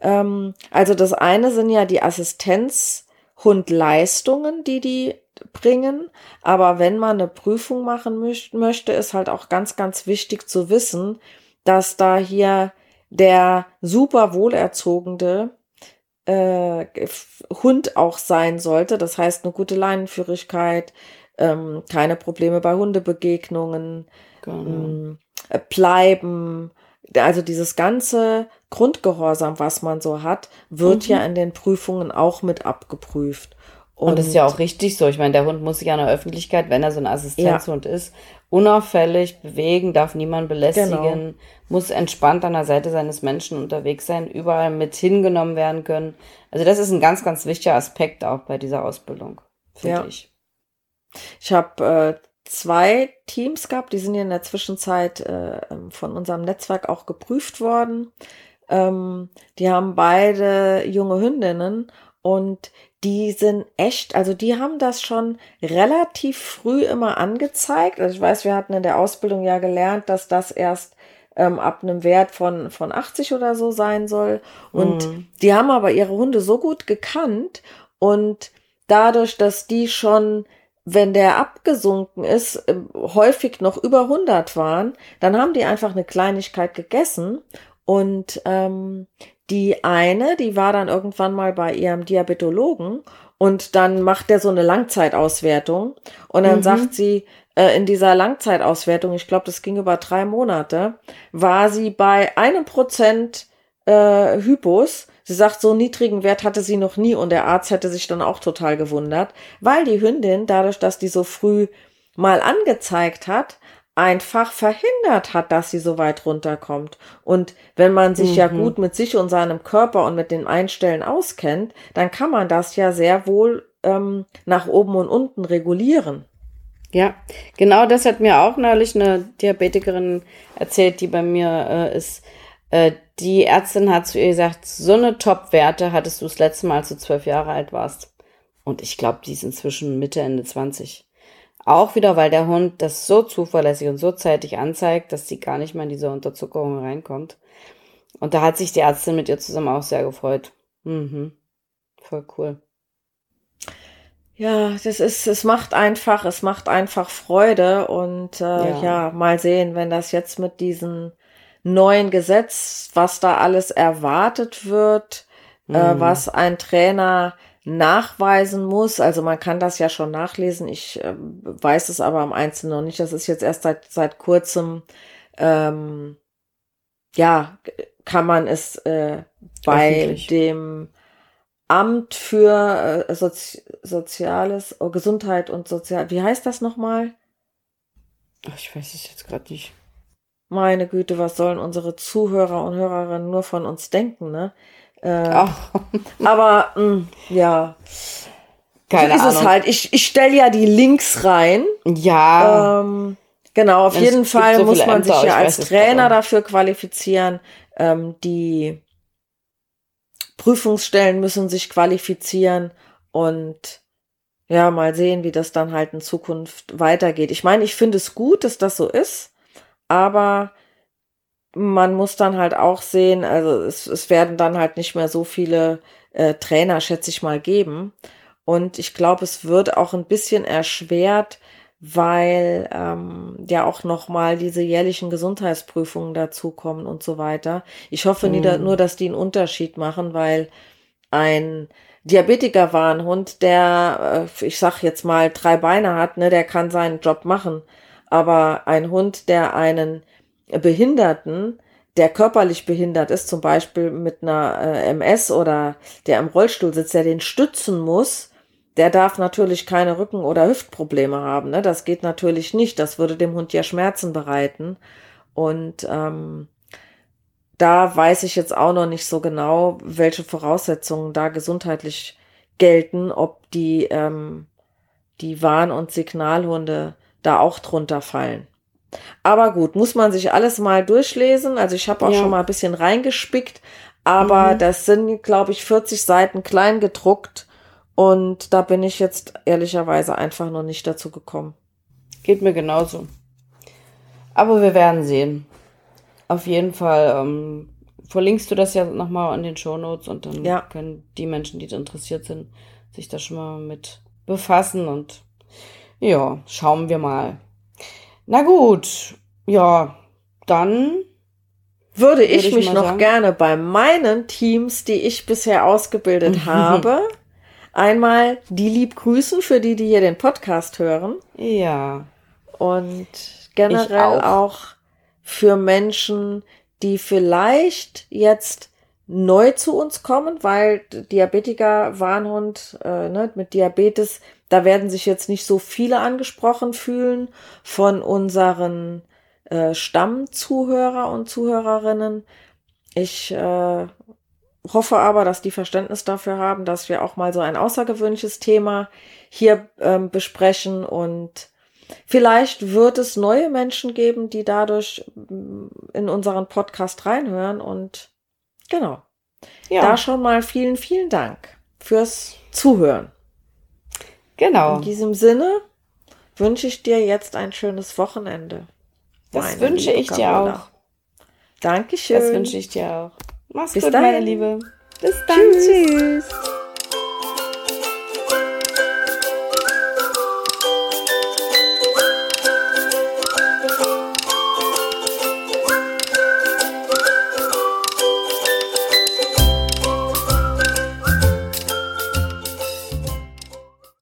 ähm, also das eine sind ja die Assistenzhundleistungen, die die bringen. Aber wenn man eine Prüfung machen möchte, ist halt auch ganz, ganz wichtig zu wissen, dass da hier der super wohlerzogene äh, Hund auch sein sollte. Das heißt, eine gute Leinenführigkeit, ähm, keine Probleme bei Hundebegegnungen, genau. ähm, bleiben. Also dieses ganze Grundgehorsam, was man so hat, wird mhm. ja in den Prüfungen auch mit abgeprüft. Und, und das ist ja auch richtig so. Ich meine, der Hund muss sich an der Öffentlichkeit, wenn er so ein Assistenzhund ja. ist, unauffällig bewegen, darf niemand belästigen, genau. muss entspannt an der Seite seines Menschen unterwegs sein, überall mit hingenommen werden können. Also das ist ein ganz, ganz wichtiger Aspekt auch bei dieser Ausbildung, finde ja. ich. Ich habe äh, zwei Teams gehabt, die sind ja in der Zwischenzeit äh, ähm, von unserem Netzwerk auch geprüft worden. Ähm, die haben beide junge Hündinnen und die sind echt, also die haben das schon relativ früh immer angezeigt. Also ich weiß, wir hatten in der Ausbildung ja gelernt, dass das erst ähm, ab einem Wert von, von 80 oder so sein soll. Und mhm. die haben aber ihre Hunde so gut gekannt und dadurch, dass die schon wenn der abgesunken ist, ähm, häufig noch über 100 waren, dann haben die einfach eine Kleinigkeit gegessen und ähm, die eine, die war dann irgendwann mal bei ihrem Diabetologen und dann macht der so eine Langzeitauswertung und dann mhm. sagt sie, äh, in dieser Langzeitauswertung, ich glaube, das ging über drei Monate, war sie bei einem Prozent äh, Hypos Sie sagt, so niedrigen Wert hatte sie noch nie und der Arzt hätte sich dann auch total gewundert, weil die Hündin, dadurch, dass die so früh mal angezeigt hat, einfach verhindert hat, dass sie so weit runterkommt. Und wenn man sich mhm. ja gut mit sich und seinem Körper und mit den Einstellen auskennt, dann kann man das ja sehr wohl ähm, nach oben und unten regulieren. Ja, genau das hat mir auch neulich eine Diabetikerin erzählt, die bei mir äh, ist. Äh, die Ärztin hat zu ihr gesagt, so eine Top-Werte hattest du das letzte Mal, als du zwölf Jahre alt warst. Und ich glaube, die ist inzwischen Mitte, Ende 20. Auch wieder, weil der Hund das so zuverlässig und so zeitig anzeigt, dass sie gar nicht mehr in diese Unterzuckerung reinkommt. Und da hat sich die Ärztin mit ihr zusammen auch sehr gefreut. Mhm. Voll cool. Ja, das ist, es macht einfach, es macht einfach Freude und äh, ja. ja, mal sehen, wenn das jetzt mit diesen neuen Gesetz, was da alles erwartet wird, äh, mhm. äh, was ein Trainer nachweisen muss. Also man kann das ja schon nachlesen. Ich äh, weiß es aber im Einzelnen noch nicht. Das ist jetzt erst seit, seit kurzem, ähm, ja, kann man es äh, bei dem Amt für äh, Sozi Soziales, oh, Gesundheit und Sozial, wie heißt das nochmal? Ich weiß es jetzt gerade nicht. Meine Güte, was sollen unsere Zuhörer und Hörerinnen nur von uns denken, ne? Äh, aber mh, mm, ja. Keine so ist Ahnung. es halt. Ich, ich stelle ja die Links rein. Ja. Ähm, genau, auf es jeden Fall so muss man Ämter, sich ja als Trainer dafür qualifizieren. Ähm, die Prüfungsstellen müssen sich qualifizieren und ja, mal sehen, wie das dann halt in Zukunft weitergeht. Ich meine, ich finde es gut, dass das so ist aber man muss dann halt auch sehen, also es, es werden dann halt nicht mehr so viele äh, Trainer, schätze ich mal, geben. Und ich glaube, es wird auch ein bisschen erschwert, weil ähm, ja auch nochmal diese jährlichen Gesundheitsprüfungen dazukommen und so weiter. Ich hoffe mhm. nur, dass die einen Unterschied machen, weil ein Diabetiker war ein Hund, der, äh, ich sag jetzt mal, drei Beine hat, ne, der kann seinen Job machen. Aber ein Hund, der einen Behinderten, der körperlich behindert ist, zum Beispiel mit einer äh, MS oder der im Rollstuhl sitzt, der den stützen muss, der darf natürlich keine Rücken- oder Hüftprobleme haben. Ne? Das geht natürlich nicht. Das würde dem Hund ja Schmerzen bereiten. Und ähm, da weiß ich jetzt auch noch nicht so genau, welche Voraussetzungen da gesundheitlich gelten, ob die, ähm, die Warn- und Signalhunde da auch drunter fallen. Aber gut, muss man sich alles mal durchlesen. Also ich habe auch ja. schon mal ein bisschen reingespickt, aber mhm. das sind, glaube ich, 40 Seiten klein gedruckt und da bin ich jetzt ehrlicherweise einfach noch nicht dazu gekommen. Geht mir genauso. Aber wir werden sehen. Auf jeden Fall ähm, verlinkst du das ja nochmal in den Shownotes und dann ja. können die Menschen, die interessiert sind, sich da schon mal mit befassen und ja, schauen wir mal. Na gut, ja, dann würde ich, würde ich mich noch sagen. gerne bei meinen Teams, die ich bisher ausgebildet habe, einmal die lieb grüßen für die, die hier den Podcast hören. Ja. Und generell auch. auch für Menschen, die vielleicht jetzt neu zu uns kommen, weil Diabetiker, Warnhund äh, ne, mit Diabetes da werden sich jetzt nicht so viele angesprochen fühlen von unseren äh, Stammzuhörer und Zuhörerinnen. Ich äh, hoffe aber, dass die Verständnis dafür haben, dass wir auch mal so ein außergewöhnliches Thema hier ähm, besprechen und vielleicht wird es neue Menschen geben, die dadurch mm, in unseren Podcast reinhören und genau. Ja. Da schon mal vielen, vielen Dank fürs Zuhören. Genau. In diesem Sinne wünsche ich dir jetzt ein schönes Wochenende. Das wünsche ich dir auch. Dankeschön. Das wünsche ich dir auch. Mach's Bis gut, dahin. meine Liebe. Bis dann. Tschüss. Tschüss.